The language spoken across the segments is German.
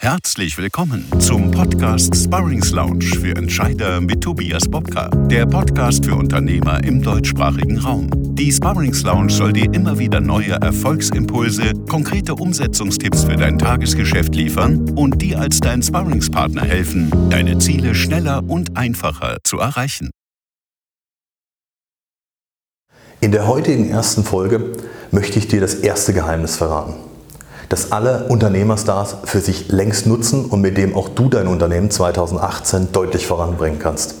Herzlich willkommen zum Podcast Sparrings Lounge für Entscheider mit Tobias Bobka, der Podcast für Unternehmer im deutschsprachigen Raum. Die Sparrings Lounge soll dir immer wieder neue Erfolgsimpulse, konkrete Umsetzungstipps für dein Tagesgeschäft liefern und dir als dein Sparringspartner helfen, deine Ziele schneller und einfacher zu erreichen. In der heutigen ersten Folge möchte ich dir das erste Geheimnis verraten das alle Unternehmerstars für sich längst nutzen und mit dem auch du dein Unternehmen 2018 deutlich voranbringen kannst.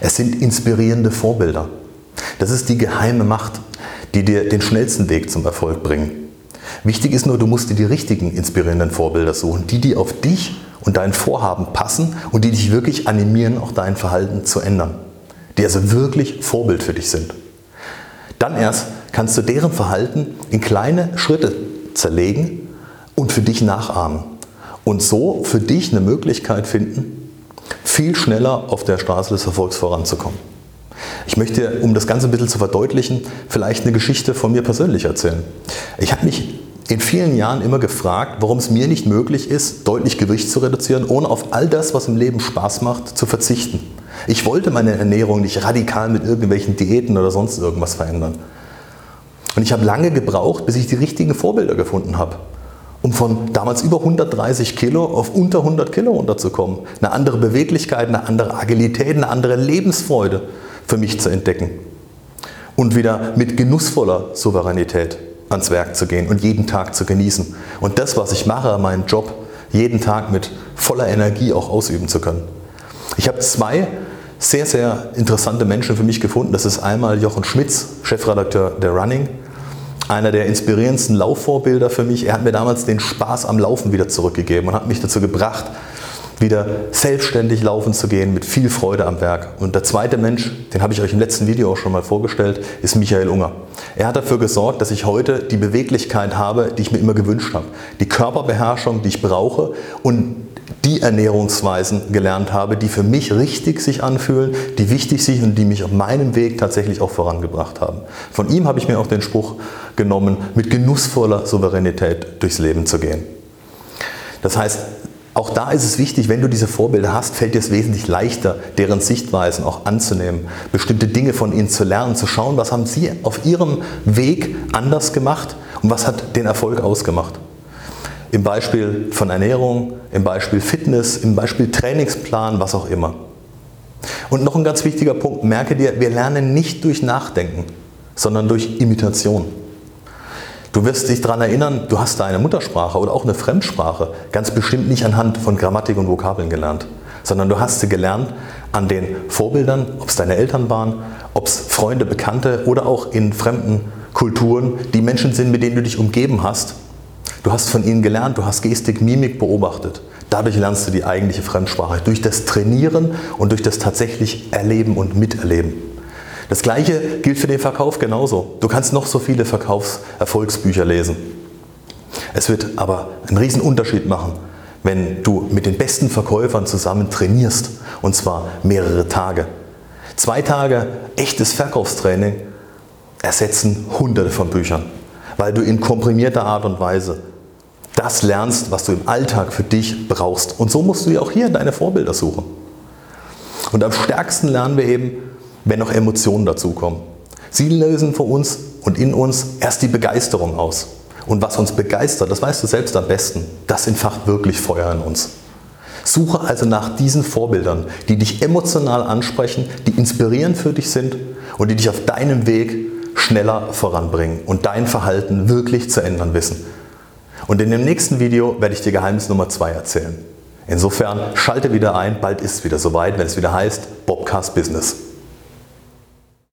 Es sind inspirierende Vorbilder. Das ist die geheime Macht, die dir den schnellsten Weg zum Erfolg bringen. Wichtig ist nur, du musst dir die richtigen inspirierenden Vorbilder suchen, die, die auf dich und dein Vorhaben passen und die dich wirklich animieren, auch dein Verhalten zu ändern. Die also wirklich Vorbild für dich sind. Dann erst kannst du deren Verhalten in kleine Schritte zerlegen und für dich nachahmen. Und so für dich eine Möglichkeit finden, viel schneller auf der Straße des Erfolgs voranzukommen. Ich möchte, um das Ganze ein bisschen zu verdeutlichen, vielleicht eine Geschichte von mir persönlich erzählen. Ich habe mich in vielen Jahren immer gefragt, warum es mir nicht möglich ist, deutlich Gewicht zu reduzieren, ohne auf all das, was im Leben Spaß macht, zu verzichten. Ich wollte meine Ernährung nicht radikal mit irgendwelchen Diäten oder sonst irgendwas verändern. Und ich habe lange gebraucht, bis ich die richtigen Vorbilder gefunden habe um von damals über 130 Kilo auf unter 100 Kilo runterzukommen. Eine andere Beweglichkeit, eine andere Agilität, eine andere Lebensfreude für mich zu entdecken. Und wieder mit genussvoller Souveränität ans Werk zu gehen und jeden Tag zu genießen. Und das, was ich mache, meinen Job, jeden Tag mit voller Energie auch ausüben zu können. Ich habe zwei sehr, sehr interessante Menschen für mich gefunden. Das ist einmal Jochen Schmitz, Chefredakteur der Running einer der inspirierendsten Laufvorbilder für mich. Er hat mir damals den Spaß am Laufen wieder zurückgegeben und hat mich dazu gebracht, wieder selbstständig laufen zu gehen mit viel Freude am Werk. Und der zweite Mensch, den habe ich euch im letzten Video auch schon mal vorgestellt, ist Michael Unger. Er hat dafür gesorgt, dass ich heute die Beweglichkeit habe, die ich mir immer gewünscht habe. Die Körperbeherrschung, die ich brauche und die Ernährungsweisen gelernt habe, die für mich richtig sich anfühlen, die wichtig sind und die mich auf meinem Weg tatsächlich auch vorangebracht haben. Von ihm habe ich mir auch den Spruch genommen, mit genussvoller Souveränität durchs Leben zu gehen. Das heißt, auch da ist es wichtig, wenn du diese Vorbilder hast, fällt dir es wesentlich leichter, deren Sichtweisen auch anzunehmen, bestimmte Dinge von ihnen zu lernen, zu schauen, was haben sie auf ihrem Weg anders gemacht und was hat den Erfolg ausgemacht. Im Beispiel von Ernährung, im Beispiel Fitness, im Beispiel Trainingsplan, was auch immer. Und noch ein ganz wichtiger Punkt, merke dir, wir lernen nicht durch Nachdenken, sondern durch Imitation. Du wirst dich daran erinnern, du hast deine Muttersprache oder auch eine Fremdsprache ganz bestimmt nicht anhand von Grammatik und Vokabeln gelernt, sondern du hast sie gelernt an den Vorbildern, ob es deine Eltern waren, ob es Freunde, Bekannte oder auch in fremden Kulturen, die Menschen sind, mit denen du dich umgeben hast. Du hast von ihnen gelernt, du hast Gestik, Mimik beobachtet. Dadurch lernst du die eigentliche Fremdsprache, durch das Trainieren und durch das tatsächlich Erleben und Miterleben. Das gleiche gilt für den Verkauf genauso. Du kannst noch so viele Verkaufserfolgsbücher lesen. Es wird aber einen riesen Unterschied machen, wenn du mit den besten Verkäufern zusammen trainierst und zwar mehrere Tage. Zwei Tage echtes Verkaufstraining ersetzen hunderte von Büchern, weil du in komprimierter Art und Weise das lernst, was du im Alltag für dich brauchst. Und so musst du dir auch hier deine Vorbilder suchen. Und am stärksten lernen wir eben, wenn noch Emotionen dazukommen. Sie lösen für uns und in uns erst die Begeisterung aus. Und was uns begeistert, das weißt du selbst am besten, das entfacht wirklich Feuer in uns. Suche also nach diesen Vorbildern, die dich emotional ansprechen, die inspirierend für dich sind und die dich auf deinem Weg schneller voranbringen und dein Verhalten wirklich zu ändern wissen. Und in dem nächsten Video werde ich dir Geheimnis Nummer 2 erzählen. Insofern schalte wieder ein, bald ist es wieder soweit, wenn es wieder heißt Bobcast Business.